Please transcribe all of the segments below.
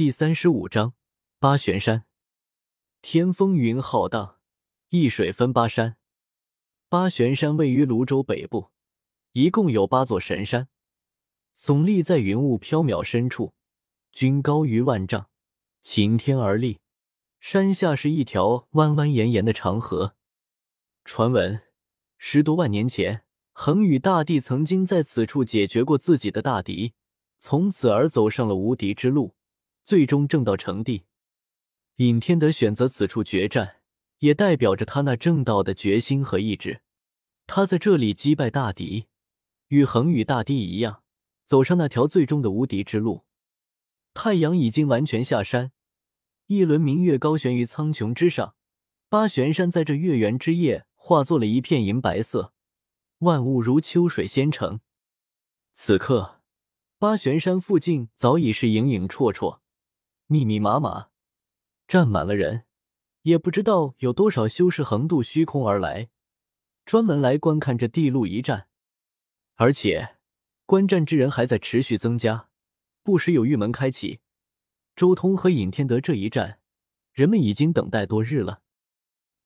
第三十五章八玄山。天风云浩荡，一水分八山。八玄山位于泸州北部，一共有八座神山，耸立在云雾飘渺深处，均高于万丈，擎天而立。山下是一条蜿蜿延延的长河。传闻十多万年前，恒宇大帝曾经在此处解决过自己的大敌，从此而走上了无敌之路，最终正道成帝。尹天德选择此处决战。也代表着他那正道的决心和意志。他在这里击败大敌，与恒宇大帝一样，走上那条最终的无敌之路。太阳已经完全下山，一轮明月高悬于苍穹之上。八玄山在这月圆之夜化作了一片银白色，万物如秋水仙城。此刻，八玄山附近早已是影影绰绰、密密麻麻，站满了人。也不知道有多少修士横渡虚空而来，专门来观看这地路一战，而且观战之人还在持续增加，不时有玉门开启。周通和尹天德这一战，人们已经等待多日了。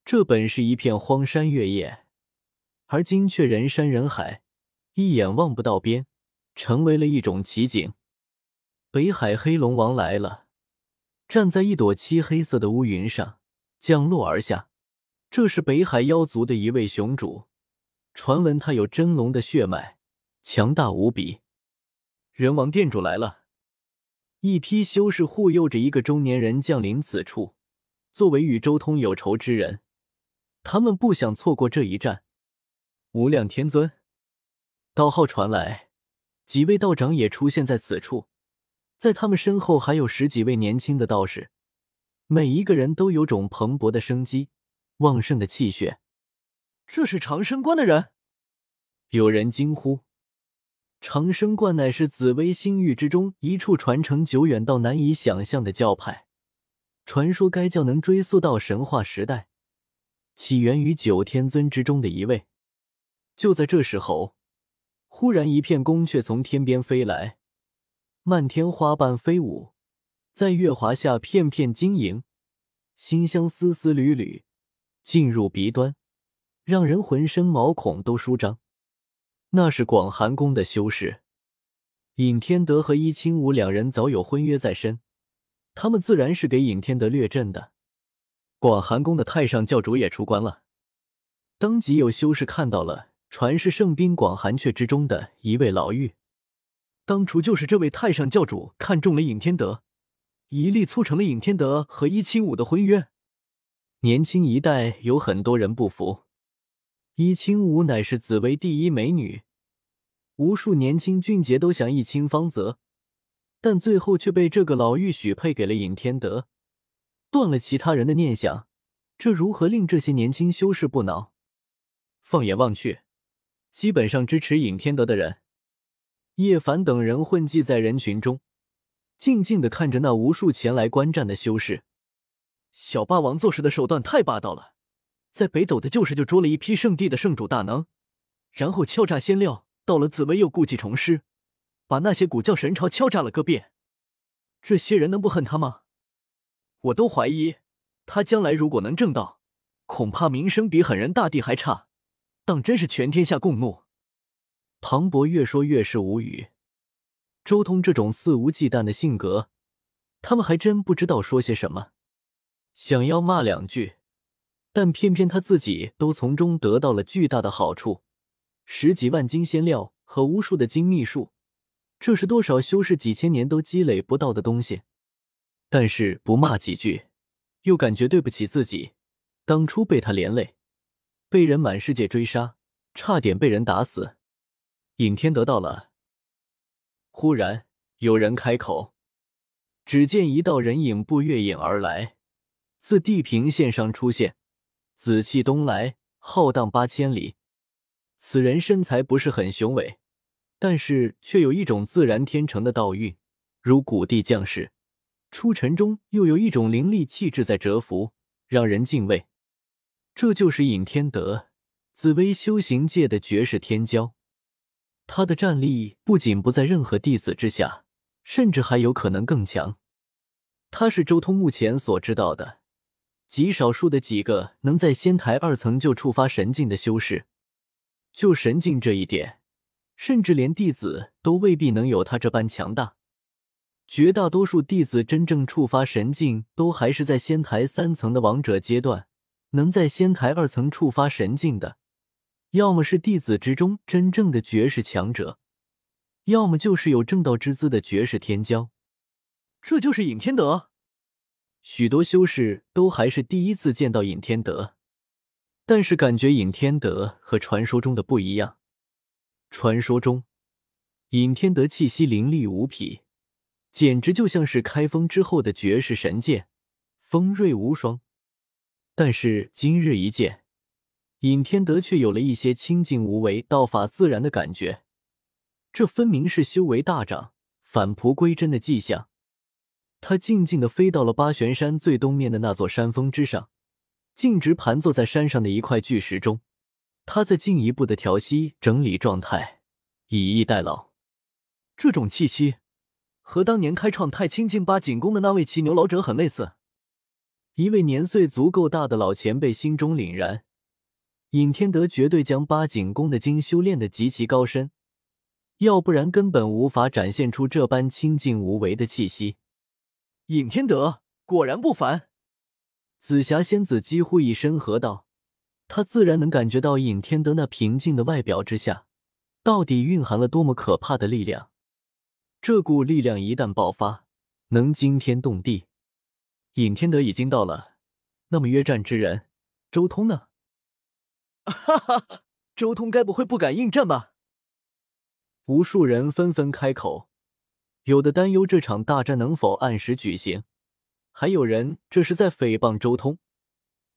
这本是一片荒山月夜，而今却人山人海，一眼望不到边，成为了一种奇景。北海黑龙王来了，站在一朵漆黑色的乌云上。降落而下，这是北海妖族的一位雄主。传闻他有真龙的血脉，强大无比。人王殿主来了，一批修士护佑着一个中年人降临此处。作为与周通有仇之人，他们不想错过这一战。无量天尊，道号传来，几位道长也出现在此处，在他们身后还有十几位年轻的道士。每一个人都有种蓬勃的生机，旺盛的气血。这是长生观的人。有人惊呼：“长生观乃是紫薇星域之中一处传承久远到难以想象的教派。传说该教能追溯到神话时代，起源于九天尊之中的一位。”就在这时候，忽然一片宫阙从天边飞来，漫天花瓣飞舞。在月华下，片片晶莹，馨香丝丝缕缕，进入鼻端，让人浑身毛孔都舒张。那是广寒宫的修士，尹天德和伊清武两人早有婚约在身，他们自然是给尹天德掠阵的。广寒宫的太上教主也出关了，当即有修士看到了传世圣兵广寒阙之中的一位老妪，当初就是这位太上教主看中了尹天德。一力促成了尹天德和伊清武的婚约。年轻一代有很多人不服，伊清武乃是紫薇第一美女，无数年轻俊杰都想一亲芳泽，但最后却被这个老妪许配给了尹天德，断了其他人的念想。这如何令这些年轻修士不恼？放眼望去，基本上支持尹天德的人，叶凡等人混迹在人群中。静静的看着那无数前来观战的修士，小霸王做事的手段太霸道了，在北斗的旧时就捉了一批圣地的圣主大能，然后敲诈仙料，到了紫薇又故技重施，把那些古教神朝敲诈了个遍。这些人能不恨他吗？我都怀疑他将来如果能正道，恐怕名声比狠人大帝还差，当真是全天下共怒。庞博越说越是无语。周通这种肆无忌惮的性格，他们还真不知道说些什么。想要骂两句，但偏偏他自己都从中得到了巨大的好处：十几万金仙料和无数的金秘术，这是多少修士几千年都积累不到的东西。但是不骂几句，又感觉对不起自己，当初被他连累，被人满世界追杀，差点被人打死。尹天得到了。忽然有人开口，只见一道人影步月影而来，自地平线上出现，紫气东来，浩荡八千里。此人身材不是很雄伟，但是却有一种自然天成的道韵，如古地将士出尘中又有一种凌厉气质在蛰伏，让人敬畏。这就是尹天德，紫薇修行界的绝世天骄。他的战力不仅不在任何弟子之下，甚至还有可能更强。他是周通目前所知道的极少数的几个能在仙台二层就触发神境的修士。就神境这一点，甚至连弟子都未必能有他这般强大。绝大多数弟子真正触发神境，都还是在仙台三层的王者阶段。能在仙台二层触发神境的，要么是弟子之中真正的绝世强者，要么就是有正道之资的绝世天骄。这就是尹天德。许多修士都还是第一次见到尹天德，但是感觉尹天德和传说中的不一样。传说中，尹天德气息凌厉无匹，简直就像是开封之后的绝世神剑，锋锐无双。但是今日一见，尹天德却有了一些清静无为、道法自然的感觉。这分明是修为大涨、返璞归真的迹象。他静静的飞到了八玄山最东面的那座山峰之上，径直盘坐在山上的一块巨石中。他在进一步的调息、整理状态，以逸待劳。这种气息，和当年开创太清境八景宫的那位骑牛老者很类似。一位年岁足够大的老前辈心中凛然，尹天德绝对将八景宫的经修炼的极其高深，要不然根本无法展现出这般清静无为的气息。尹天德果然不凡，紫霞仙子几乎一声喝道：“她自然能感觉到尹天德那平静的外表之下，到底蕴含了多么可怕的力量。这股力量一旦爆发，能惊天动地。”尹天德已经到了，那么约战之人周通呢？哈哈，周通该不会不敢应战吧？无数人纷纷开口，有的担忧这场大战能否按时举行，还有人这是在诽谤周通，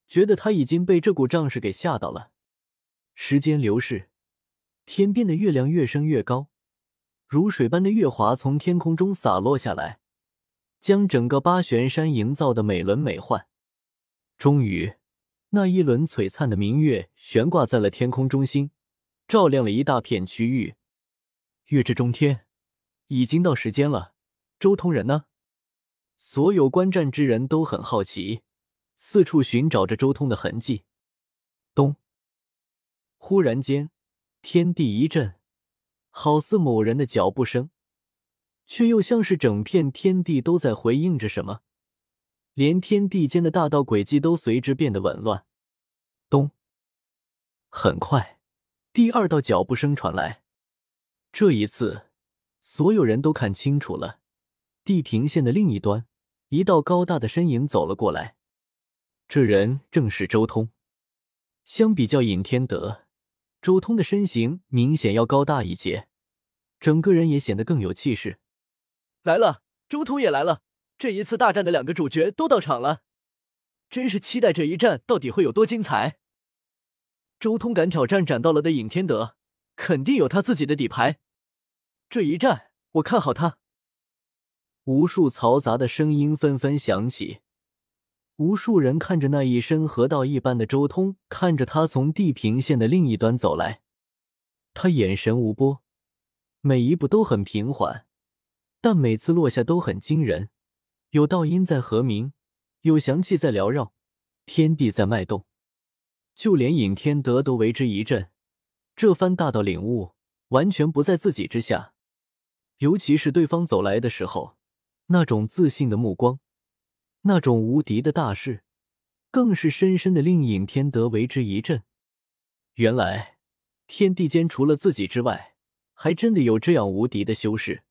觉得他已经被这股仗势给吓到了。时间流逝，天边的月亮越升越高，如水般的月华从天空中洒落下来。将整个八玄山营造的美轮美奂。终于，那一轮璀璨的明月悬挂在了天空中心，照亮了一大片区域。月至中天，已经到时间了。周通人呢？所有观战之人都很好奇，四处寻找着周通的痕迹。咚！忽然间，天地一震，好似某人的脚步声。却又像是整片天地都在回应着什么，连天地间的大道轨迹都随之变得紊乱。咚！很快，第二道脚步声传来。这一次，所有人都看清楚了，地平线的另一端，一道高大的身影走了过来。这人正是周通。相比较尹天德，周通的身形明显要高大一截，整个人也显得更有气势。来了，周通也来了。这一次大战的两个主角都到场了，真是期待这一战到底会有多精彩。周通敢挑战斩道了的尹天德，肯定有他自己的底牌。这一战，我看好他。无数嘈杂的声音纷纷响起，无数人看着那一身河道一般的周通，看着他从地平线的另一端走来，他眼神无波，每一步都很平缓。但每次落下都很惊人，有道音在和鸣，有祥气在缭绕，天地在脉动，就连尹天德都为之一振。这番大道领悟完全不在自己之下，尤其是对方走来的时候，那种自信的目光，那种无敌的大势，更是深深的令尹天德为之一振。原来天地间除了自己之外，还真的有这样无敌的修士。